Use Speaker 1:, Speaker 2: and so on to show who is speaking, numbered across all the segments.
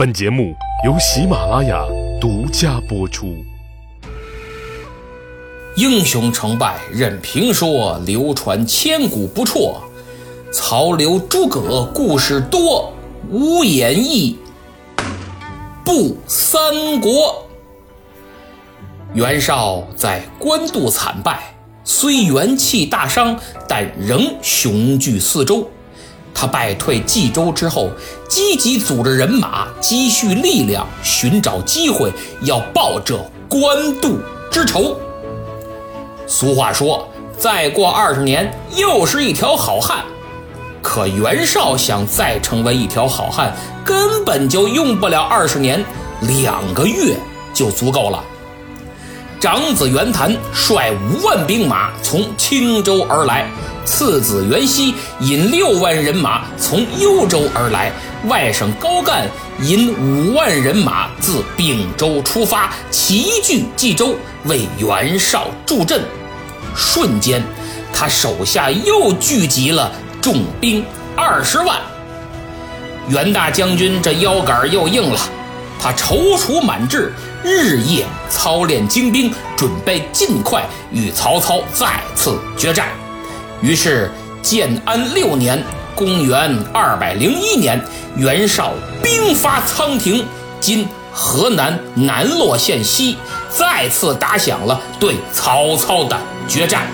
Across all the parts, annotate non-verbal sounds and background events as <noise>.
Speaker 1: 本节目由喜马拉雅独家播出。
Speaker 2: 英雄成败任评说，流传千古不辍。曹刘诸葛故事多，无演义不三国。袁绍在官渡惨败，虽元气大伤，但仍雄踞四周。他败退冀州之后，积极组织人马，积蓄力量，寻找机会，要报这官渡之仇。俗话说：“再过二十年，又是一条好汉。”可袁绍想再成为一条好汉，根本就用不了二十年，两个月就足够了。长子袁谭率五万兵马从青州而来。次子袁熙引六万人马从幽州而来，外甥高干引五万人马自并州出发，齐聚冀州，为袁绍助阵。瞬间，他手下又聚集了重兵二十万。袁大将军这腰杆又硬了，他踌躇满志，日夜操练精兵，准备尽快与曹操再次决战。于是，建安六年（公元201年），袁绍兵发仓亭（今河南南洛县西），再次打响了对曹操的决战。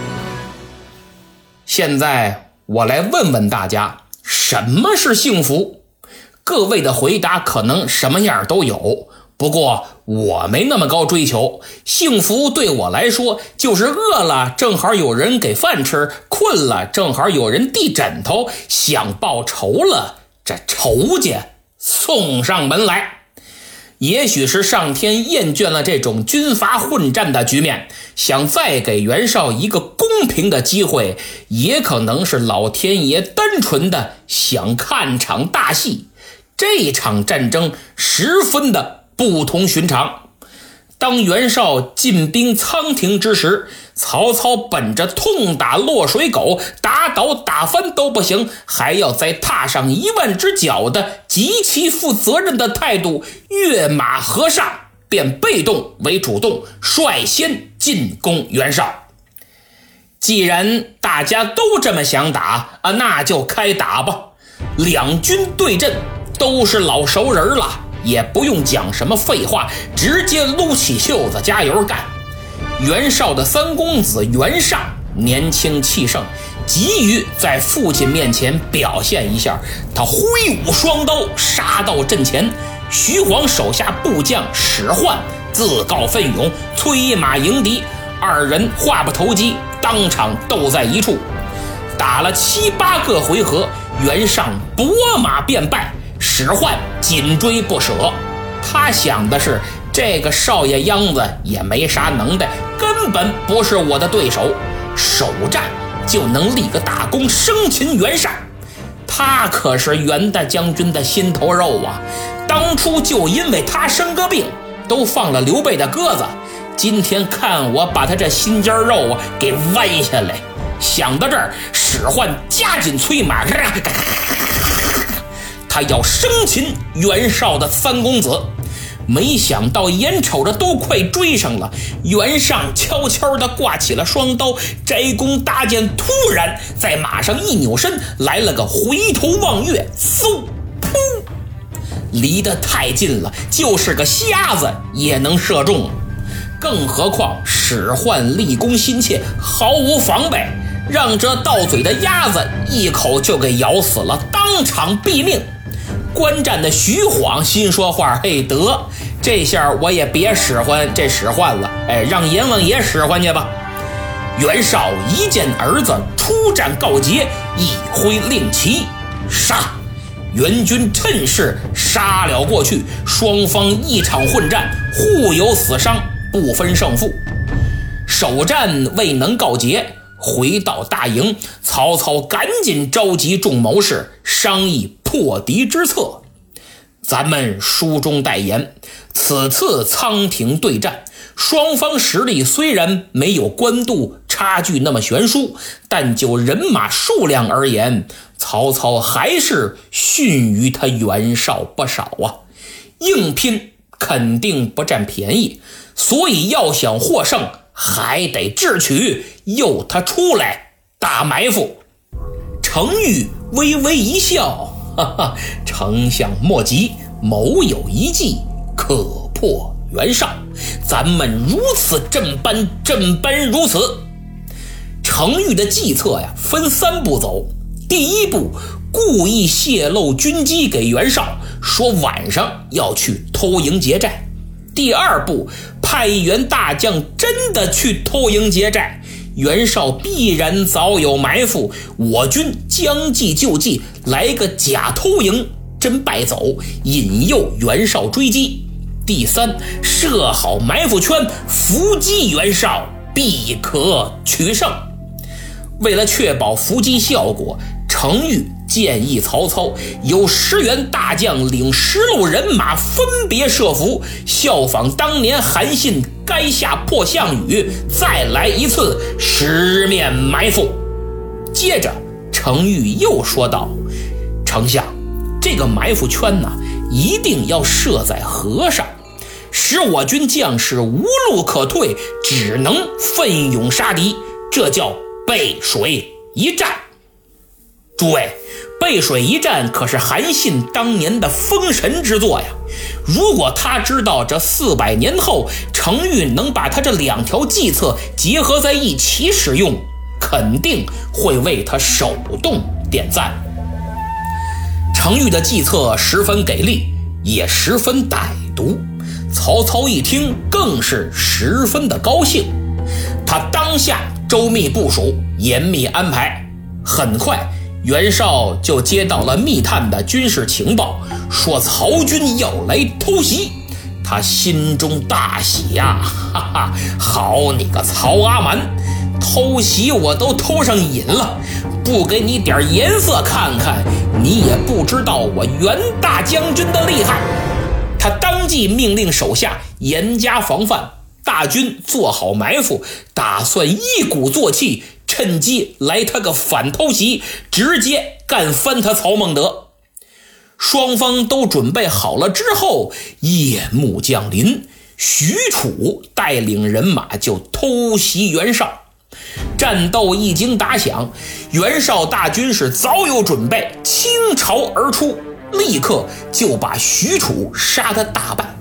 Speaker 2: 现在，我来问问大家，什么是幸福？各位的回答可能什么样都有。不过我没那么高追求，幸福对我来说就是饿了正好有人给饭吃，困了正好有人递枕头，想报仇了这仇家送上门来。也许是上天厌倦了这种军阀混战的局面，想再给袁绍一个公平的机会，也可能是老天爷单纯的想看场大戏。这场战争十分的。不同寻常。当袁绍进兵仓亭之时，曹操本着痛打落水狗、打倒打翻都不行，还要再踏上一万只脚的极其负责任的态度，跃马河上，变被动为主动，率先进攻袁绍。既然大家都这么想打啊，那就开打吧！两军对阵，都是老熟人了。也不用讲什么废话，直接撸起袖子加油干。袁绍的三公子袁尚年轻气盛，急于在父亲面前表现一下，他挥舞双刀杀到阵前。徐晃手下部将史涣自告奋勇催马迎敌，二人话不投机，当场斗在一处，打了七八个回合，袁尚拨马便败。史涣紧追不舍，他想的是这个少爷秧子也没啥能耐，根本不是我的对手，首战就能立个大功，生擒袁尚。他可是袁大将军的心头肉啊！当初就因为他生个病，都放了刘备的鸽子。今天看我把他这心尖肉啊给剜下来！想到这儿，史涣加紧催马。他要生擒袁绍的三公子，没想到眼瞅着都快追上了，袁尚悄悄地挂起了双刀，摘弓搭箭，突然在马上一扭身，来了个回头望月，嗖，噗，离得太近了，就是个瞎子也能射中，更何况使唤立功心切，毫无防备，让这到嘴的鸭子一口就给咬死了，当场毙命。观战的徐晃心说话：“嘿，得，这下我也别使唤这使唤了，哎，让阎王爷使唤去吧。”袁绍一见儿子出战告捷，一挥令旗，杀！袁军趁势杀了过去，双方一场混战，互有死伤，不分胜负。首战未能告捷。回到大营，曹操赶紧召集众谋士商议破敌之策。咱们书中代言，此次仓亭对战，双方实力虽然没有官渡差距那么悬殊，但就人马数量而言，曹操还是逊于他袁绍不少啊。硬拼肯定不占便宜，所以要想获胜，还得智取，诱他出来打埋伏。程昱微微一笑，哈 <laughs> 哈丞相莫急，某有一计可破袁绍，咱们如此这般这般如此。程昱的计策呀，分三步走。第一步，故意泄露军机给袁绍，说晚上要去偷营劫寨。第二步，派一员大将真的去偷营劫寨，袁绍必然早有埋伏，我军将计就计，来个假偷营真败走，引诱袁绍追击。第三，设好埋伏圈，伏击袁绍，必可取胜。为了确保伏击效果，程昱建议曹操由十员大将领十路人马分别设伏，效仿当年韩信垓下破项羽，再来一次十面埋伏。接着，程昱又说道：“丞相，这个埋伏圈呢，一定要设在河上，使我军将士无路可退，只能奋勇杀敌，这叫。”背水一战，诸位，背水一战可是韩信当年的封神之作呀！如果他知道这四百年后程昱能把他这两条计策结合在一起使用，肯定会为他手动点赞。程昱的计策十分给力，也十分歹毒。曹操一听，更是十分的高兴，他当下。周密部署，严密安排，很快，袁绍就接到了密探的军事情报，说曹军要来偷袭，他心中大喜呀，<laughs> 哈哈，好你个曹阿瞒，偷袭我都偷上瘾了，不给你点颜色看看，你也不知道我袁大将军的厉害。他当即命令手下严加防范。大军做好埋伏，打算一鼓作气，趁机来他个反偷袭，直接干翻他曹孟德。双方都准备好了之后，夜幕降临，许褚带领人马就偷袭袁绍。战斗一经打响，袁绍大军是早有准备，倾巢而出，立刻就把许褚杀得大败。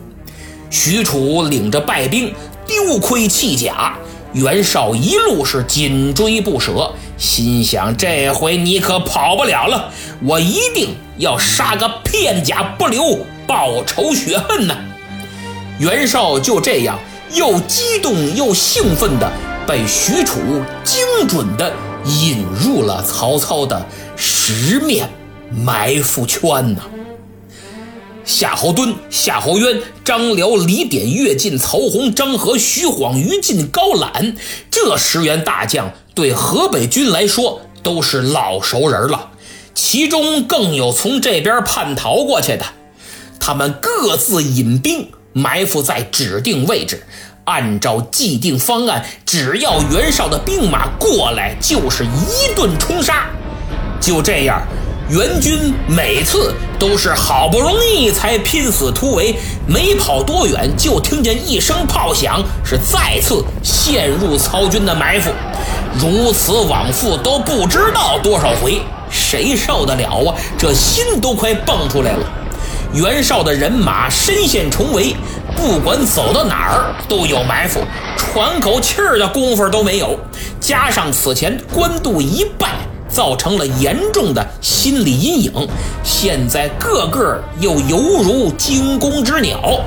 Speaker 2: 许褚领着败兵。丢盔弃甲，袁绍一路是紧追不舍，心想这回你可跑不了了，我一定要杀个片甲不留，报仇雪恨呐！袁绍就这样又激动又兴奋的被许褚精准的引入了曹操的十面埋伏圈呢。夏侯惇、夏侯渊、张辽、李典、乐进、曹洪、张合、徐晃、于禁、高览，这十员大将对河北军来说都是老熟人了。其中更有从这边叛逃过去的，他们各自引兵埋伏在指定位置，按照既定方案，只要袁绍的兵马过来，就是一顿冲杀。就这样。援军每次都是好不容易才拼死突围，没跑多远就听见一声炮响，是再次陷入曹军的埋伏。如此往复都不知道多少回，谁受得了啊？这心都快蹦出来了。袁绍的人马深陷重围，不管走到哪儿都有埋伏，喘口气儿的功夫都没有。加上此前官渡一败。造成了严重的心理阴影，现在个个又犹如惊弓之鸟。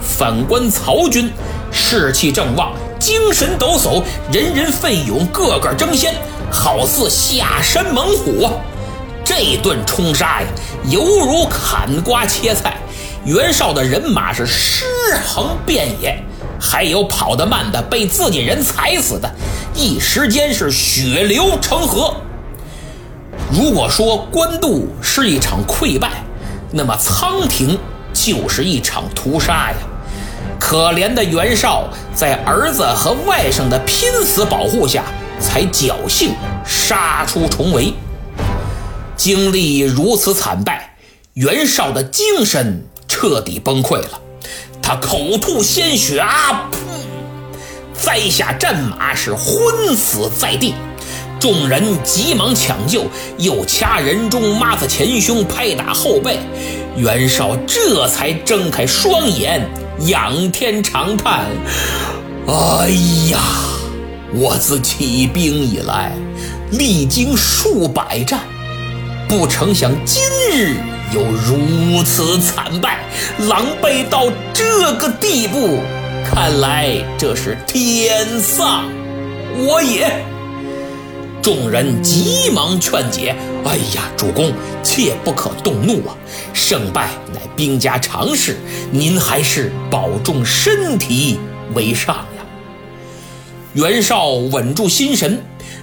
Speaker 2: 反观曹军，士气正旺，精神抖擞，人人奋勇，个个争先，好似下山猛虎啊！这顿冲杀呀，犹如砍瓜切菜。袁绍的人马是尸横遍野，还有跑得慢的，被自己人踩死的，一时间是血流成河。如果说官渡是一场溃败，那么仓亭就是一场屠杀呀！可怜的袁绍在儿子和外甥的拼死保护下，才侥幸杀出重围。经历如此惨败，袁绍的精神彻底崩溃了，他口吐鲜血啊，噗，栽下战马是昏死在地。众人急忙抢救，又掐人中，抹子前胸，拍打后背。袁绍这才睁开双眼，仰天长叹：“哎呀，我自起兵以来，历经数百战，不成想今日又如此惨败，狼狈到这个地步。看来这是天丧我也。”众人急忙劝解：“哎呀，主公，切不可动怒啊！胜败乃兵家常事，您还是保重身体为上呀。”袁绍稳住心神，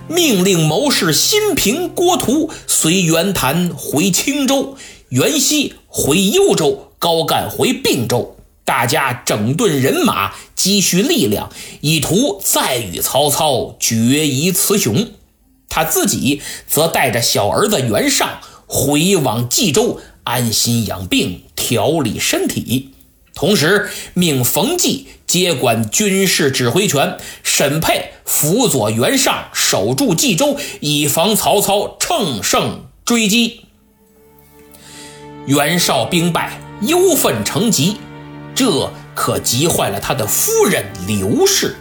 Speaker 2: 命令谋士辛平、郭图随袁谭回青州，袁熙回幽州，高干回并州，大家整顿人马，积蓄力量，以图再与曹操决一雌雄。他自己则带着小儿子袁尚回往冀州，安心养病，调理身体。同时命冯骥接管军事指挥权，沈佩辅佐袁尚守住冀州，以防曹操乘胜追击。袁绍兵败，忧愤成疾，这可急坏了他的夫人刘氏。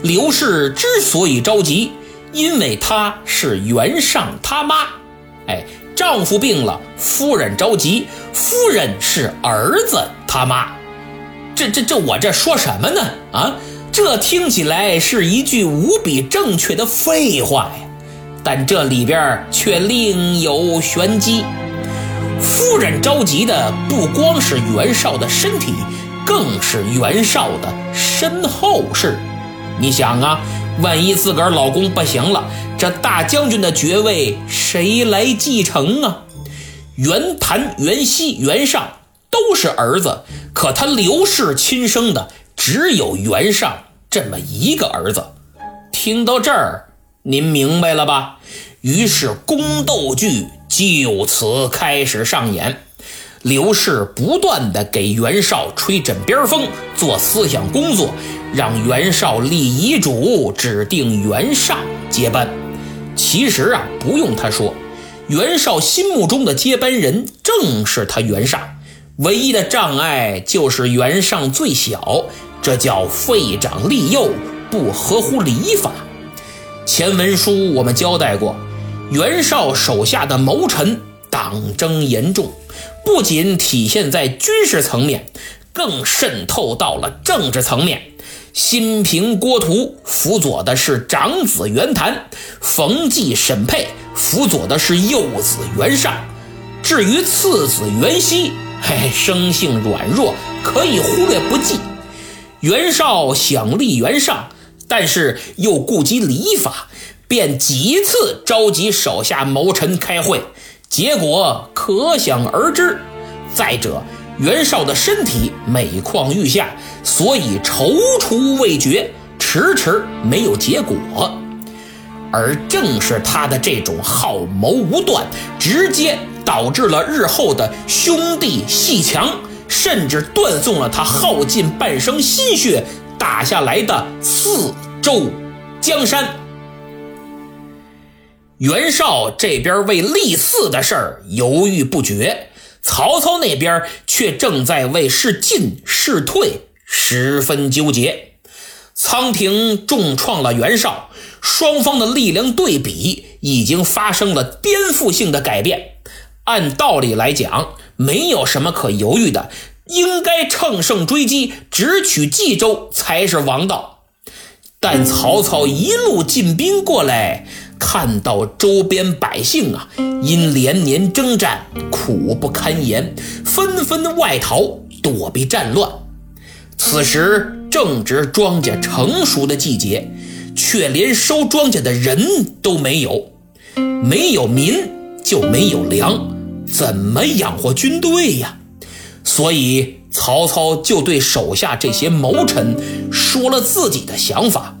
Speaker 2: 刘氏之所以着急。因为她是袁尚他妈，哎，丈夫病了，夫人着急。夫人是儿子他妈，这这这，我这说什么呢？啊，这听起来是一句无比正确的废话呀，但这里边却另有玄机。夫人着急的不光是袁绍的身体，更是袁绍的身后事。你想啊。万一自个儿老公不行了，这大将军的爵位谁来继承啊？袁谭、袁熙、袁尚都是儿子，可他刘氏亲生的只有袁尚这么一个儿子。听到这儿，您明白了吧？于是宫斗剧就此开始上演。刘氏不断的给袁绍吹枕边风，做思想工作，让袁绍立遗嘱，指定袁尚接班。其实啊，不用他说，袁绍心目中的接班人正是他袁尚。唯一的障碍就是袁尚最小，这叫废长立幼，不合乎礼法。前文书我们交代过，袁绍手下的谋臣党争严重。不仅体现在军事层面，更渗透到了政治层面。新平郭图辅佐的是长子袁谭，冯骥沈佩辅佐的是幼子袁尚。至于次子袁熙，嘿，生性软弱，可以忽略不计。袁绍想立袁尚，但是又顾及礼法，便几次召集手下谋臣开会。结果可想而知。再者，袁绍的身体每况愈下，所以踌躇未决，迟迟没有结果。而正是他的这种好谋无断，直接导致了日后的兄弟戏强，甚至断送了他耗尽半生心血打下来的四周江山。袁绍这边为立嗣的事儿犹豫不决，曹操那边却正在为是进是退十分纠结。仓亭重创了袁绍，双方的力量对比已经发生了颠覆性的改变。按道理来讲，没有什么可犹豫的，应该乘胜追击，直取冀州才是王道。但曹操一路进兵过来。看到周边百姓啊，因连年征战苦不堪言，纷纷外逃躲避战乱。此时正值庄稼成熟的季节，却连收庄稼的人都没有，没有民就没有粮，怎么养活军队呀？所以曹操就对手下这些谋臣说了自己的想法。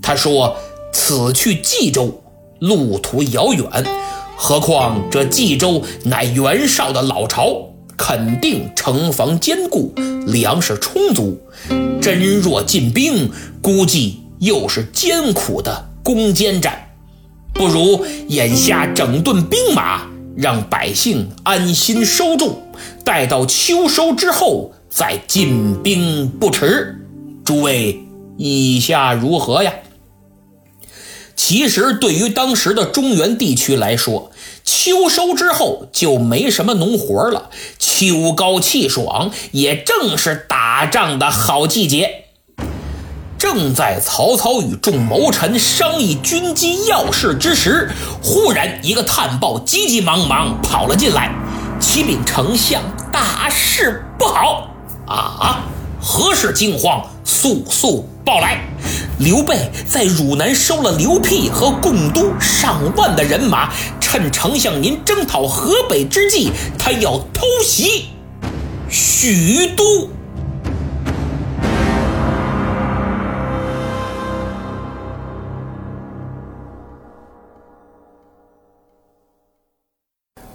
Speaker 2: 他说：“此去冀州。”路途遥远，何况这冀州乃袁绍的老巢，肯定城防坚固，粮食充足。真若进兵，估计又是艰苦的攻坚战。不如眼下整顿兵马，让百姓安心收种，待到秋收之后再进兵不迟。诸位意下如何呀？其实，对于当时的中原地区来说，秋收之后就没什么农活了。秋高气爽，也正是打仗的好季节。正在曹操与众谋臣商议军机要事之时，忽然一个探报急急忙忙跑了进来：“启禀丞相，大事不好！”啊！何事惊慌？速速报来！刘备在汝南收了刘辟和共都上万的人马，趁丞相您征讨河北之际，他要偷袭许都。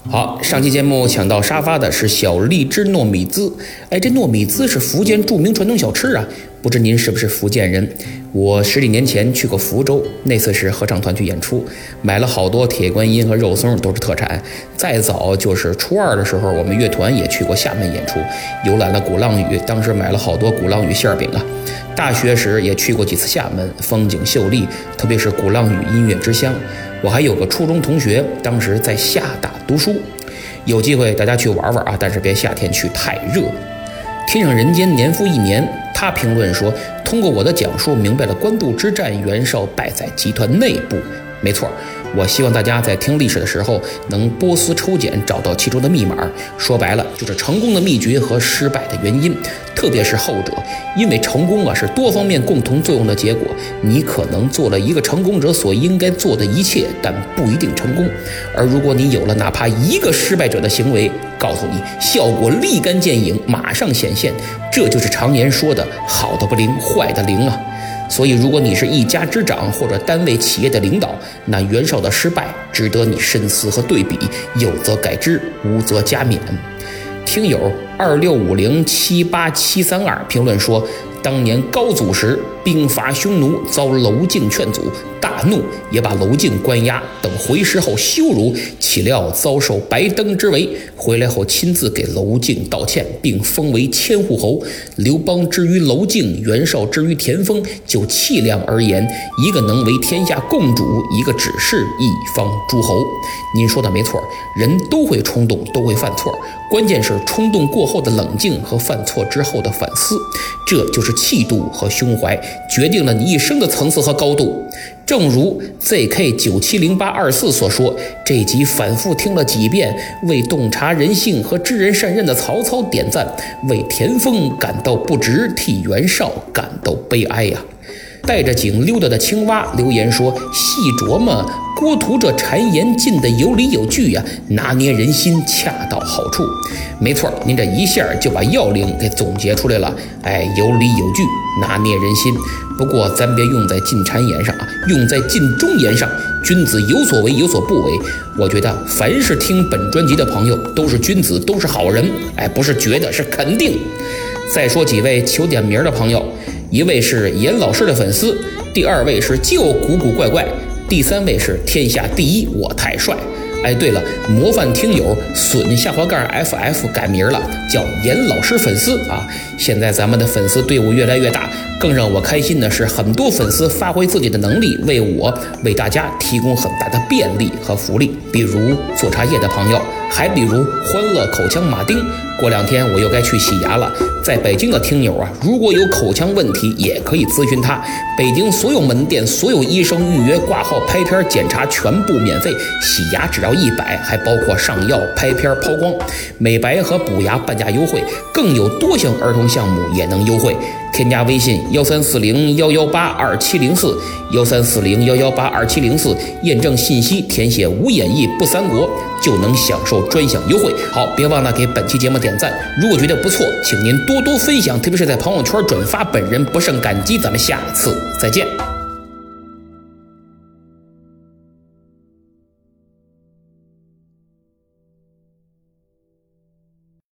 Speaker 2: 好，上期节目抢到沙发的是小荔枝糯米糍。哎，这糯米糍是福建著名传统小吃啊，不知您是不是福建人？我十几年前去过福州，那次是合唱团去演出，买了好多铁观音和肉松，都是特产。再早就是初二的时候，我们乐团也去过厦门演出，游览了鼓浪屿，当时买了好多鼓浪屿馅饼啊。大学时也去过几次厦门，风景秀丽，特别是鼓浪屿音乐之乡。我还有个初中同学，当时在厦大读书，有机会大家去玩玩啊！但是别夏天去，太热。天上人间年复一年，他评论说：“通过我的讲述，明白了官渡之战，袁绍败在集团内部。”没错。我希望大家在听历史的时候能波斯抽检，找到其中的密码。说白了，就是成功的秘诀和失败的原因，特别是后者，因为成功啊是多方面共同作用的结果。你可能做了一个成功者所应该做的一切，但不一定成功。而如果你有了哪怕一个失败者的行为，告诉你效果立竿见影，马上显现，这就是常言说的好的不灵，坏的灵啊。所以，如果你是一家之长或者单位企业的领导，那袁绍的失败值得你深思和对比，有则改之，无则加勉。听友二六五零七八七三二评论说。当年高祖时兵伐匈奴，遭娄敬劝阻，大怒，也把娄敬关押。等回师后羞辱，岂料遭受白登之围。回来后亲自给娄敬道歉，并封为千户侯。刘邦之于娄敬，袁绍之于田丰，就气量而言，一个能为天下共主，一个只是一方诸侯。您说的没错，人都会冲动，都会犯错，关键是冲动过后的冷静和犯错之后的反思，这就是。气度和胸怀决定了你一生的层次和高度。正如 ZK 九七零八二四所说，这集反复听了几遍，为洞察人性和知人善任的曹操点赞，为田丰感到不值，替袁绍感到悲哀呀。带着井溜达的青蛙留言说：“细琢磨郭图这谗言进的有理有据呀，拿捏人心恰到好处。没错，您这一下就把要领给总结出来了。哎，有理有据，拿捏人心。不过咱别用在进谗言上啊，用在进忠言上。君子有所为，有所不为。我觉得凡是听本专辑的朋友都是君子，都是好人。哎，不是觉得，是肯定。再说几位求点名的朋友。”一位是严老师的粉丝，第二位是就古古怪怪，第三位是天下第一我太帅。哎，对了，模范听友损下滑盖 ff 改名了，叫严老师粉丝啊。现在咱们的粉丝队伍越来越大，更让我开心的是，很多粉丝发挥自己的能力，为我为大家提供很大的便利和福利，比如做茶叶的朋友。还比如欢乐口腔马丁，过两天我又该去洗牙了。在北京的听友啊，如果有口腔问题，也可以咨询他。北京所有门店、所有医生预约挂号、拍片检查全部免费，洗牙只要一百，还包括上药、拍片、抛光、美白和补牙半价优惠，更有多项儿童项目也能优惠。添加微信幺三四零幺幺八二七零四幺三四零幺幺八二七零四，验证信息，填写无演绎不三国，就能享受专享优惠。好，别忘了给本期节目点赞。如果觉得不错，请您多多分享，特别是在朋友圈转发，本人不胜感激。咱们下次再见。